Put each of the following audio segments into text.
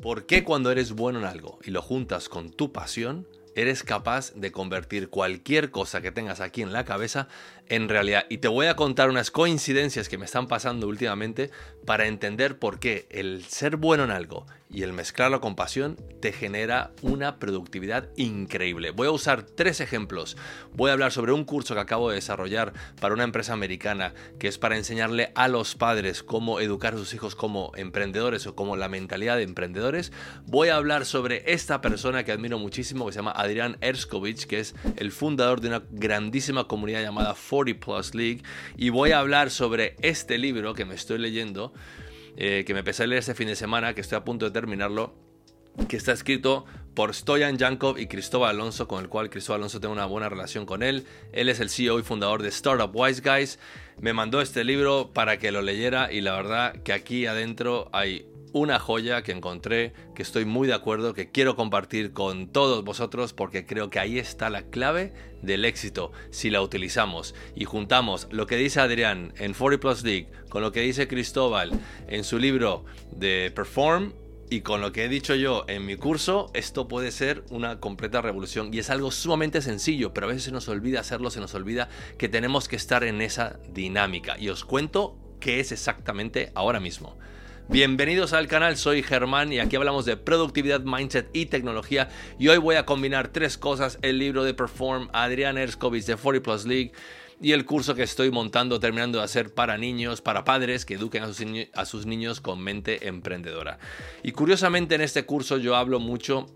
¿Por qué cuando eres bueno en algo y lo juntas con tu pasión, eres capaz de convertir cualquier cosa que tengas aquí en la cabeza en realidad. Y te voy a contar unas coincidencias que me están pasando últimamente para entender por qué el ser bueno en algo y el mezclarlo con pasión te genera una productividad increíble. Voy a usar tres ejemplos. Voy a hablar sobre un curso que acabo de desarrollar para una empresa americana que es para enseñarle a los padres cómo educar a sus hijos como emprendedores o como la mentalidad de emprendedores. Voy a hablar sobre esta persona que admiro muchísimo que se llama Adrián Erskovich, que es el fundador de una grandísima comunidad llamada 40 Plus League. Y voy a hablar sobre este libro que me estoy leyendo eh, que me empecé a leer este fin de semana, que estoy a punto de terminarlo, que está escrito por Stoyan Yankov y Cristóbal Alonso, con el cual Cristóbal Alonso tengo una buena relación con él. Él es el CEO y fundador de Startup Wise Guys. Me mandó este libro para que lo leyera y la verdad que aquí adentro hay una joya que encontré, que estoy muy de acuerdo, que quiero compartir con todos vosotros porque creo que ahí está la clave del éxito si la utilizamos. Y juntamos lo que dice Adrián en 40 Plus League con lo que dice Cristóbal en su libro de Perform y con lo que he dicho yo en mi curso, esto puede ser una completa revolución. Y es algo sumamente sencillo, pero a veces se nos olvida hacerlo, se nos olvida que tenemos que estar en esa dinámica. Y os cuento qué es exactamente ahora mismo. Bienvenidos al canal, soy Germán y aquí hablamos de productividad, mindset y tecnología. Y hoy voy a combinar tres cosas: el libro de Perform, Adrián Erskovich de 40 Plus League y el curso que estoy montando, terminando de hacer para niños, para padres que eduquen a sus, a sus niños con mente emprendedora. Y curiosamente en este curso yo hablo mucho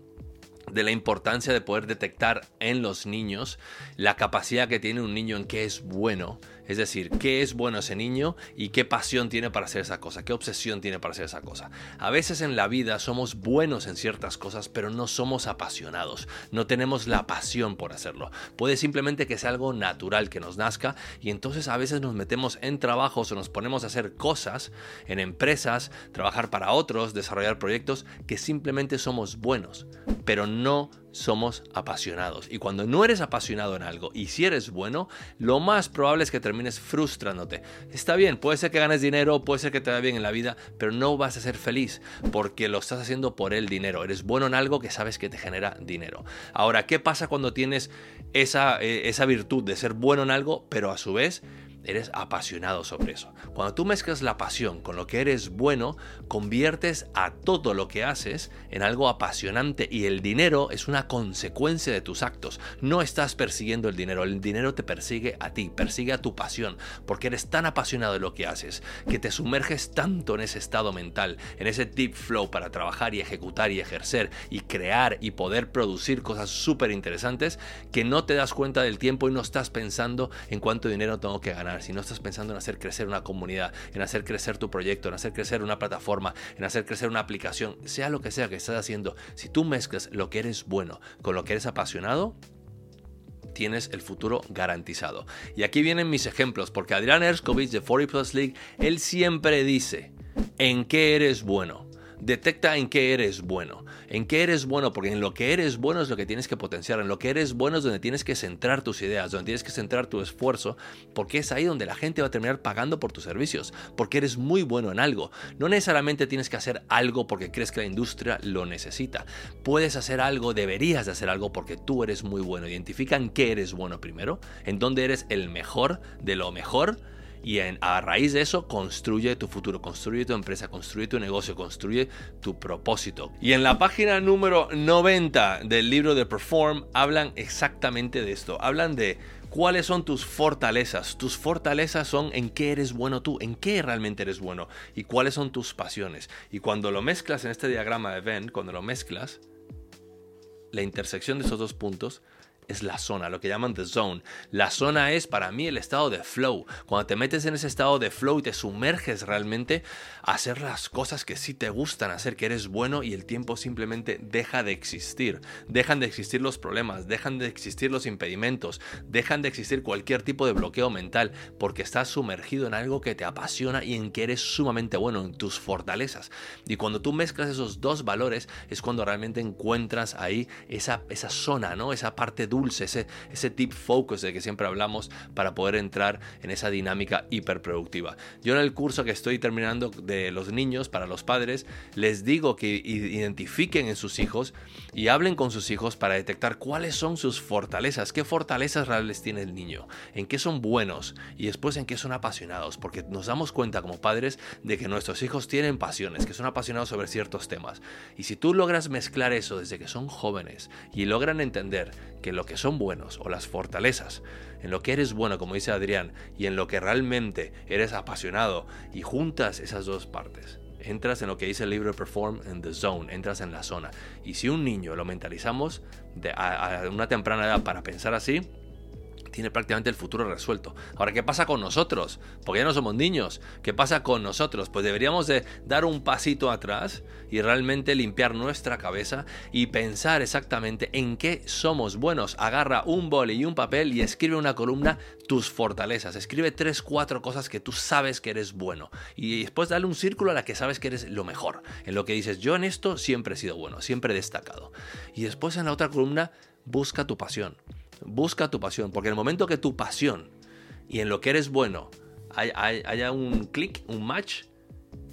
de la importancia de poder detectar en los niños la capacidad que tiene un niño en qué es bueno es decir, qué es bueno ese niño y qué pasión tiene para hacer esa cosa, qué obsesión tiene para hacer esa cosa. A veces en la vida somos buenos en ciertas cosas, pero no somos apasionados, no tenemos la pasión por hacerlo. Puede simplemente que sea algo natural que nos nazca y entonces a veces nos metemos en trabajos o nos ponemos a hacer cosas en empresas, trabajar para otros, desarrollar proyectos que simplemente somos buenos, pero no somos apasionados. Y cuando no eres apasionado en algo y si eres bueno, lo más probable es que termines frustrándote. Está bien, puede ser que ganes dinero, puede ser que te vaya bien en la vida, pero no vas a ser feliz porque lo estás haciendo por el dinero. Eres bueno en algo que sabes que te genera dinero. Ahora, ¿qué pasa cuando tienes esa, eh, esa virtud de ser bueno en algo, pero a su vez eres apasionado sobre eso. Cuando tú mezclas la pasión con lo que eres bueno, conviertes a todo lo que haces en algo apasionante y el dinero es una consecuencia de tus actos. No estás persiguiendo el dinero, el dinero te persigue a ti, persigue a tu pasión, porque eres tan apasionado de lo que haces, que te sumerges tanto en ese estado mental, en ese deep flow para trabajar y ejecutar y ejercer y crear y poder producir cosas súper interesantes, que no te das cuenta del tiempo y no estás pensando en cuánto dinero tengo que ganar si no estás pensando en hacer crecer una comunidad, en hacer crecer tu proyecto, en hacer crecer una plataforma, en hacer crecer una aplicación, sea lo que sea que estés haciendo, si tú mezclas lo que eres bueno con lo que eres apasionado, tienes el futuro garantizado. Y aquí vienen mis ejemplos, porque Adrián Erskovich de 40 Plus League, él siempre dice, ¿en qué eres bueno? Detecta en qué eres bueno. En qué eres bueno, porque en lo que eres bueno es lo que tienes que potenciar. En lo que eres bueno es donde tienes que centrar tus ideas, donde tienes que centrar tu esfuerzo, porque es ahí donde la gente va a terminar pagando por tus servicios, porque eres muy bueno en algo. No necesariamente tienes que hacer algo porque crees que la industria lo necesita. Puedes hacer algo, deberías de hacer algo porque tú eres muy bueno. Identifica en qué eres bueno primero, en dónde eres el mejor de lo mejor y a raíz de eso construye tu futuro, construye tu empresa, construye tu negocio, construye tu propósito. Y en la página número 90 del libro de Perform hablan exactamente de esto. Hablan de cuáles son tus fortalezas. Tus fortalezas son en qué eres bueno tú, en qué realmente eres bueno y cuáles son tus pasiones. Y cuando lo mezclas en este diagrama de Venn, cuando lo mezclas, la intersección de esos dos puntos es la zona, lo que llaman the zone. La zona es para mí el estado de flow. Cuando te metes en ese estado de flow y te sumerges realmente a hacer las cosas que sí te gustan hacer, que eres bueno y el tiempo simplemente deja de existir. Dejan de existir los problemas, dejan de existir los impedimentos, dejan de existir cualquier tipo de bloqueo mental porque estás sumergido en algo que te apasiona y en que eres sumamente bueno, en tus fortalezas. Y cuando tú mezclas esos dos valores es cuando realmente encuentras ahí esa, esa zona, ¿no? Esa parte dulce, ese, ese deep focus de que siempre hablamos para poder entrar en esa dinámica hiperproductiva. Yo en el curso que estoy terminando de los niños para los padres, les digo que identifiquen en sus hijos y hablen con sus hijos para detectar cuáles son sus fortalezas, qué fortalezas reales tiene el niño, en qué son buenos y después en qué son apasionados, porque nos damos cuenta como padres de que nuestros hijos tienen pasiones, que son apasionados sobre ciertos temas. Y si tú logras mezclar eso desde que son jóvenes y logran entender que lo que son buenos o las fortalezas, en lo que eres bueno, como dice Adrián, y en lo que realmente eres apasionado, y juntas esas dos partes, entras en lo que dice el libro Perform in the Zone, entras en la zona. Y si un niño lo mentalizamos a una temprana edad para pensar así, tiene prácticamente el futuro resuelto. Ahora, ¿qué pasa con nosotros? Porque ya no somos niños. ¿Qué pasa con nosotros? Pues deberíamos de dar un pasito atrás y realmente limpiar nuestra cabeza y pensar exactamente en qué somos buenos. Agarra un boli y un papel y escribe una columna tus fortalezas. Escribe tres, cuatro cosas que tú sabes que eres bueno. Y después dale un círculo a la que sabes que eres lo mejor. En lo que dices, yo en esto siempre he sido bueno, siempre he destacado. Y después en la otra columna, busca tu pasión. Busca tu pasión, porque en el momento que tu pasión y en lo que eres bueno haya un clic, un match,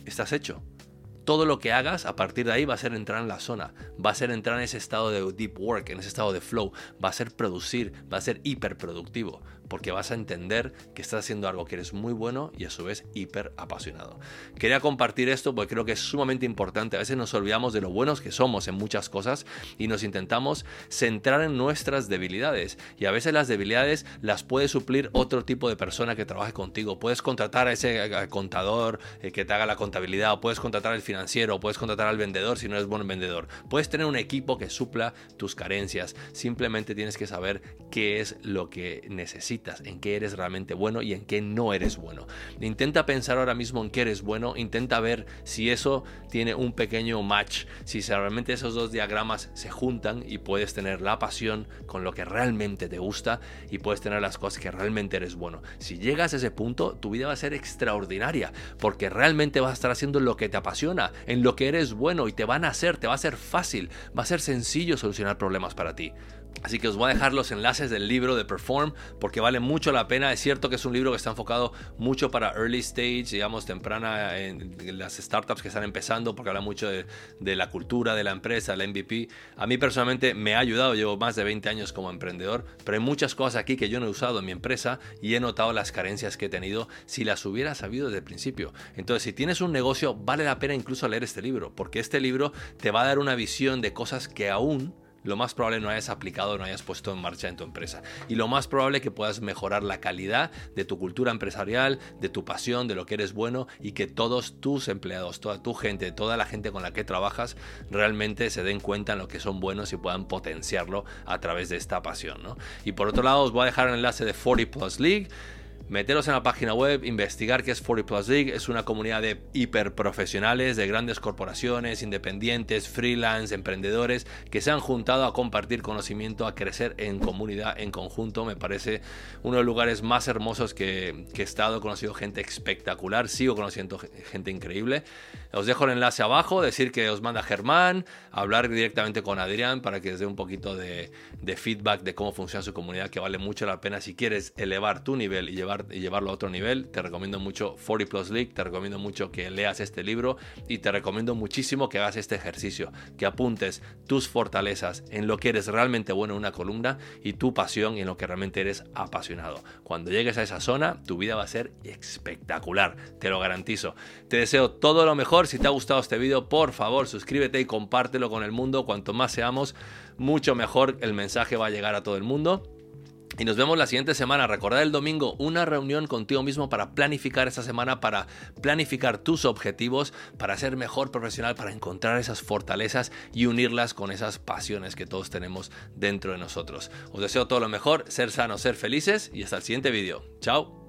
estás hecho. Todo lo que hagas a partir de ahí va a ser entrar en la zona, va a ser entrar en ese estado de deep work, en ese estado de flow, va a ser producir, va a ser hiperproductivo porque vas a entender que estás haciendo algo que eres muy bueno y a su vez hiper apasionado. Quería compartir esto porque creo que es sumamente importante. A veces nos olvidamos de lo buenos que somos en muchas cosas y nos intentamos centrar en nuestras debilidades. Y a veces las debilidades las puede suplir otro tipo de persona que trabaje contigo. Puedes contratar a ese contador eh, que te haga la contabilidad, o puedes contratar al financiero, o puedes contratar al vendedor si no eres buen vendedor. Puedes tener un equipo que supla tus carencias. Simplemente tienes que saber qué es lo que necesitas en qué eres realmente bueno y en qué no eres bueno. Intenta pensar ahora mismo en qué eres bueno, intenta ver si eso tiene un pequeño match, si realmente esos dos diagramas se juntan y puedes tener la pasión con lo que realmente te gusta y puedes tener las cosas que realmente eres bueno. Si llegas a ese punto, tu vida va a ser extraordinaria porque realmente vas a estar haciendo lo que te apasiona, en lo que eres bueno y te van a hacer, te va a ser fácil, va a ser sencillo solucionar problemas para ti. Así que os voy a dejar los enlaces del libro de Perform porque vale mucho la pena. Es cierto que es un libro que está enfocado mucho para early stage, digamos, temprana en las startups que están empezando porque habla mucho de, la cultura de la empresa, la MVP. A mí personalmente me ha ayudado, llevo más de 20 años como emprendedor, pero hay muchas cosas aquí que yo no he usado en mi empresa y he notado las carencias que he tenido si las hubiera sabido desde el principio. Entonces, si tienes un negocio, vale la pena incluso leer este libro porque este libro te va a dar una visión de cosas que aún lo más probable no hayas aplicado, no hayas puesto en marcha en tu empresa. Y lo más probable que puedas mejorar la calidad de tu cultura empresarial, de tu pasión, de lo que eres bueno y que todos tus empleados, toda tu gente, toda la gente con la que trabajas realmente se den cuenta en lo que son buenos y puedan potenciarlo a través de esta pasión. Y por otro lado os voy a dejar el enlace de 40 Plus League meteros en la página web, investigar qué es 40 Plus League. Es una comunidad de hiperprofesionales, de grandes corporaciones, independientes, freelance, emprendedores que se han juntado a compartir conocimiento, a crecer en comunidad, en conjunto. Me parece uno de los lugares más hermosos que, he estado. He conocido gente espectacular, sigo conociendo gente increíble. Os dejo el enlace abajo, decir que os manda Germán, hablar directamente con Adrián para que os dé un poquito de, de feedback de cómo funciona su comunidad, que vale mucho la pena si quieres elevar tu nivel y llevar y llevarlo a otro nivel, te recomiendo mucho 40 Plus League, te recomiendo mucho que leas este libro y te recomiendo muchísimo que hagas este ejercicio, que apuntes tus fortalezas en lo que eres realmente bueno en una columna y tu pasión en lo que realmente eres apasionado. Cuando llegues a esa zona, tu vida va a ser espectacular, te lo garantizo. Te deseo todo lo mejor, si te ha gustado este vídeo, por favor suscríbete y compártelo con el mundo, cuanto más seamos, mucho mejor el mensaje va a llegar a todo el mundo. Y nos vemos la siguiente semana. Recordad el domingo una reunión contigo mismo para planificar esta semana, para planificar tus objetivos, para ser mejor profesional, para encontrar esas fortalezas y unirlas con esas pasiones que todos tenemos dentro de nosotros. Os deseo todo lo mejor, ser sanos, ser felices y hasta el siguiente vídeo. Chao.